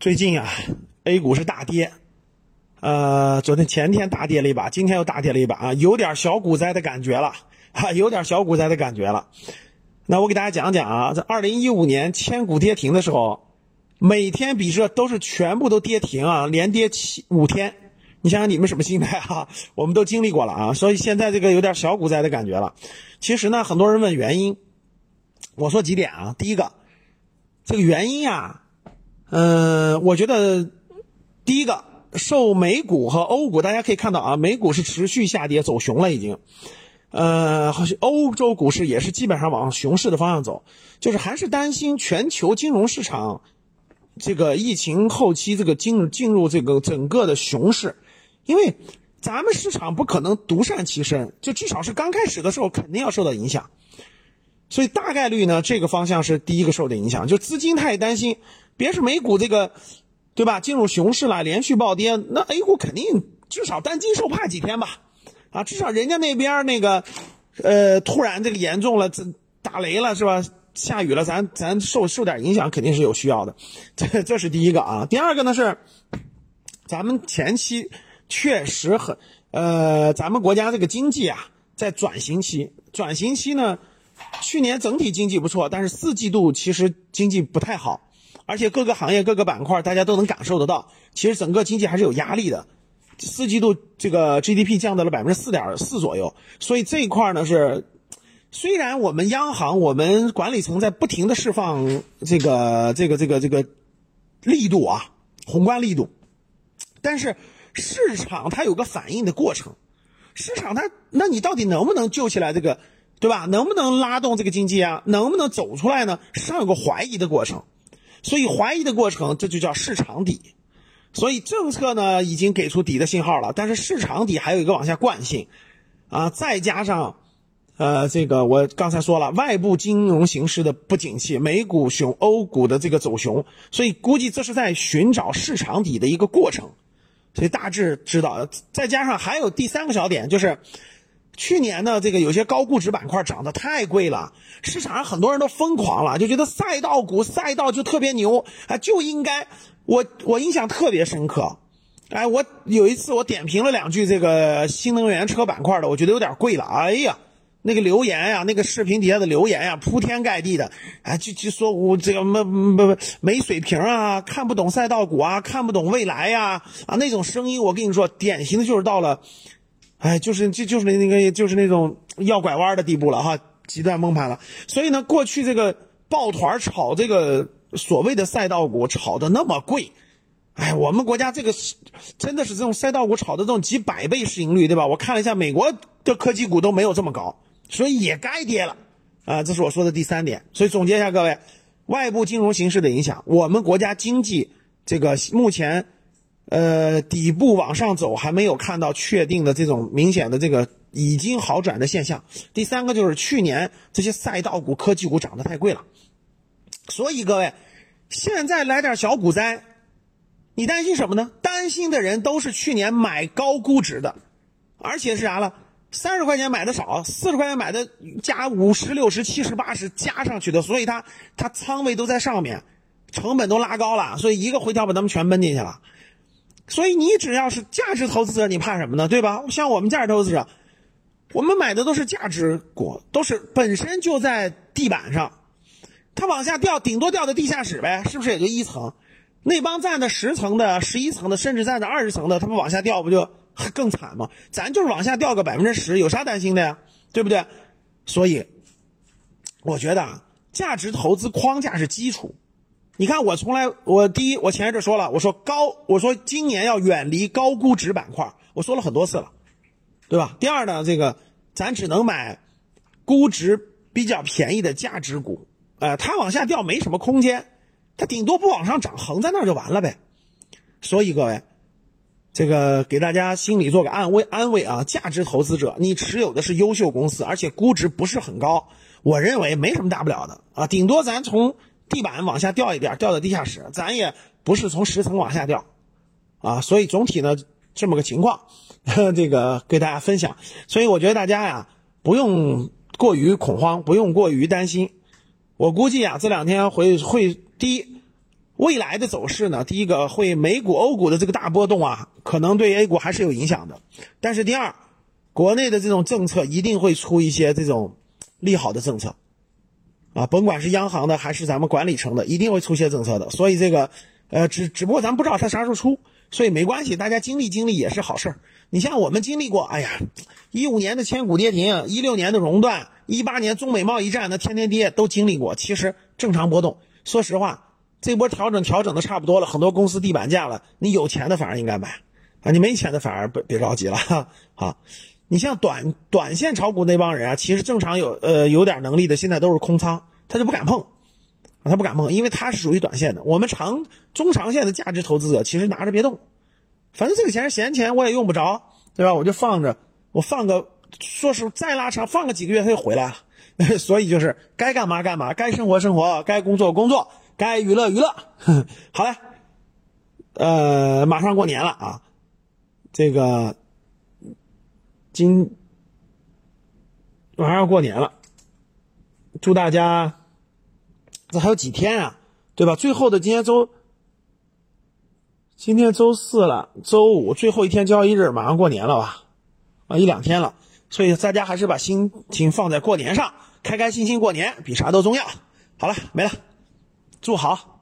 最近啊，A 股是大跌，呃，昨天前天大跌了一把，今天又大跌了一把啊，有点小股灾的感觉了，哈，有点小股灾的感觉了。那我给大家讲讲啊，在二零一五年千股跌停的时候，每天比这都是全部都跌停啊，连跌七五天。你想想你们什么心态啊？我们都经历过了啊，所以现在这个有点小股灾的感觉了。其实呢，很多人问原因，我说几点啊，第一个，这个原因啊。嗯，我觉得第一个受美股和欧股，大家可以看到啊，美股是持续下跌走熊了已经，呃，欧洲股市也是基本上往熊市的方向走，就是还是担心全球金融市场这个疫情后期这个进进入这个整个的熊市，因为咱们市场不可能独善其身，就至少是刚开始的时候肯定要受到影响，所以大概率呢，这个方向是第一个受的影响，就资金太担心。别是美股这个，对吧？进入熊市了，连续暴跌，那 A 股肯定至少担惊受怕几天吧？啊，至少人家那边那个，呃，突然这个严重了，这打雷了是吧？下雨了，咱咱受受点影响肯定是有需要的，这这是第一个啊。第二个呢是，咱们前期确实很，呃，咱们国家这个经济啊在转型期，转型期呢，去年整体经济不错，但是四季度其实经济不太好。而且各个行业、各个板块，大家都能感受得到，其实整个经济还是有压力的。四季度这个 GDP 降到了百分之四点四左右，所以这一块呢是，虽然我们央行、我们管理层在不停的释放这个、这个、这个、这个力度啊，宏观力度，但是市场它有个反应的过程，市场它，那你到底能不能救起来这个，对吧？能不能拉动这个经济啊？能不能走出来呢？市场有个怀疑的过程。所以怀疑的过程，这就叫市场底。所以政策呢已经给出底的信号了，但是市场底还有一个往下惯性，啊，再加上，呃，这个我刚才说了，外部金融形势的不景气，美股熊，欧股的这个走熊，所以估计这是在寻找市场底的一个过程。所以大致知道，再加上还有第三个小点就是。去年呢，这个有些高估值板块涨得太贵了，市场上很多人都疯狂了，就觉得赛道股赛道就特别牛。啊，就应该我我印象特别深刻，哎，我有一次我点评了两句这个新能源车板块的，我觉得有点贵了，哎呀，那个留言呀，那个视频底下的留言呀，铺天盖地的，哎，就就说我这个没没没水平啊，看不懂赛道股啊，看不懂未来呀，啊，那种声音，我跟你说，典型的就是到了。哎，就是就就是那那个就是那种要拐弯的地步了哈，极端崩盘了。所以呢，过去这个抱团炒这个所谓的赛道股炒的那么贵，哎，我们国家这个真的是这种赛道股炒的这种几百倍市盈率，对吧？我看了一下，美国的科技股都没有这么高，所以也该跌了啊。这是我说的第三点。所以总结一下，各位，外部金融形势的影响，我们国家经济这个目前。呃，底部往上走还没有看到确定的这种明显的这个已经好转的现象。第三个就是去年这些赛道股、科技股涨得太贵了，所以各位现在来点小股灾，你担心什么呢？担心的人都是去年买高估值的，而且是啥了？三十块钱买的少，四十块钱买的加五十、六十、七十、八十加上去的，所以他他仓位都在上面，成本都拉高了，所以一个回调把他们全闷进去了。所以你只要是价值投资者，你怕什么呢？对吧？像我们价值投资者，我们买的都是价值股，都是本身就在地板上，它往下掉，顶多掉到地下室呗，是不是也就一层？那帮站的十层的、十一层的，甚至站的二十层的，他们往下掉不就更惨吗？咱就是往下掉个百分之十，有啥担心的呀？对不对？所以，我觉得啊，价值投资框架是基础。你看，我从来，我第一，我前一阵说了，我说高，我说今年要远离高估值板块，我说了很多次了，对吧？第二呢，这个咱只能买估值比较便宜的价值股，呃，它往下掉没什么空间，它顶多不往上涨，横在那儿就完了呗。所以各位，这个给大家心里做个安慰，安慰啊，价值投资者，你持有的是优秀公司，而且估值不是很高，我认为没什么大不了的啊，顶多咱从。地板往下掉一点，掉到地下室，咱也不是从十层往下掉，啊，所以总体呢这么个情况，这个给大家分享。所以我觉得大家呀不用过于恐慌，不用过于担心。我估计啊这两天会会第一，未来的走势呢，第一个会美股、欧股的这个大波动啊，可能对 A 股还是有影响的。但是第二，国内的这种政策一定会出一些这种利好的政策，啊，甭管是央行的还是咱们管理层的，一定会出些政策的。所以这个，呃，只只不过咱不知道它啥时候出，所以没关系，大家经历经历也是好事儿。你像我们经历过，哎呀，一五年的千股跌停，一六年的熔断，一八年中美贸易战那天天跌，都经历过。其实正常波动，说实话，这波调整调整的差不多了，很多公司地板价了，你有钱的反而应该买啊，你没钱的反而别别着急了哈。好，你像短短线炒股那帮人啊，其实正常有呃有点能力的，现在都是空仓，他就不敢碰，他不敢碰，因为他是属于短线的。我们长中长线的价值投资者，其实拿着别动。反正这个钱是闲钱，我也用不着，对吧？我就放着，我放个，说实再拉长，放个几个月，它就回来了。所以就是该干嘛干嘛，该生活生活，该工作工作，该娱乐娱乐。好嘞，呃，马上过年了啊，这个今马上要过年了，祝大家这还有几天啊，对吧？最后的今天周。今天周四了，周五最后一天交易日，马上过年了吧？啊，一两天了，所以大家还是把心情放在过年上，开开心心过年比啥都重要。好了，没了，祝好。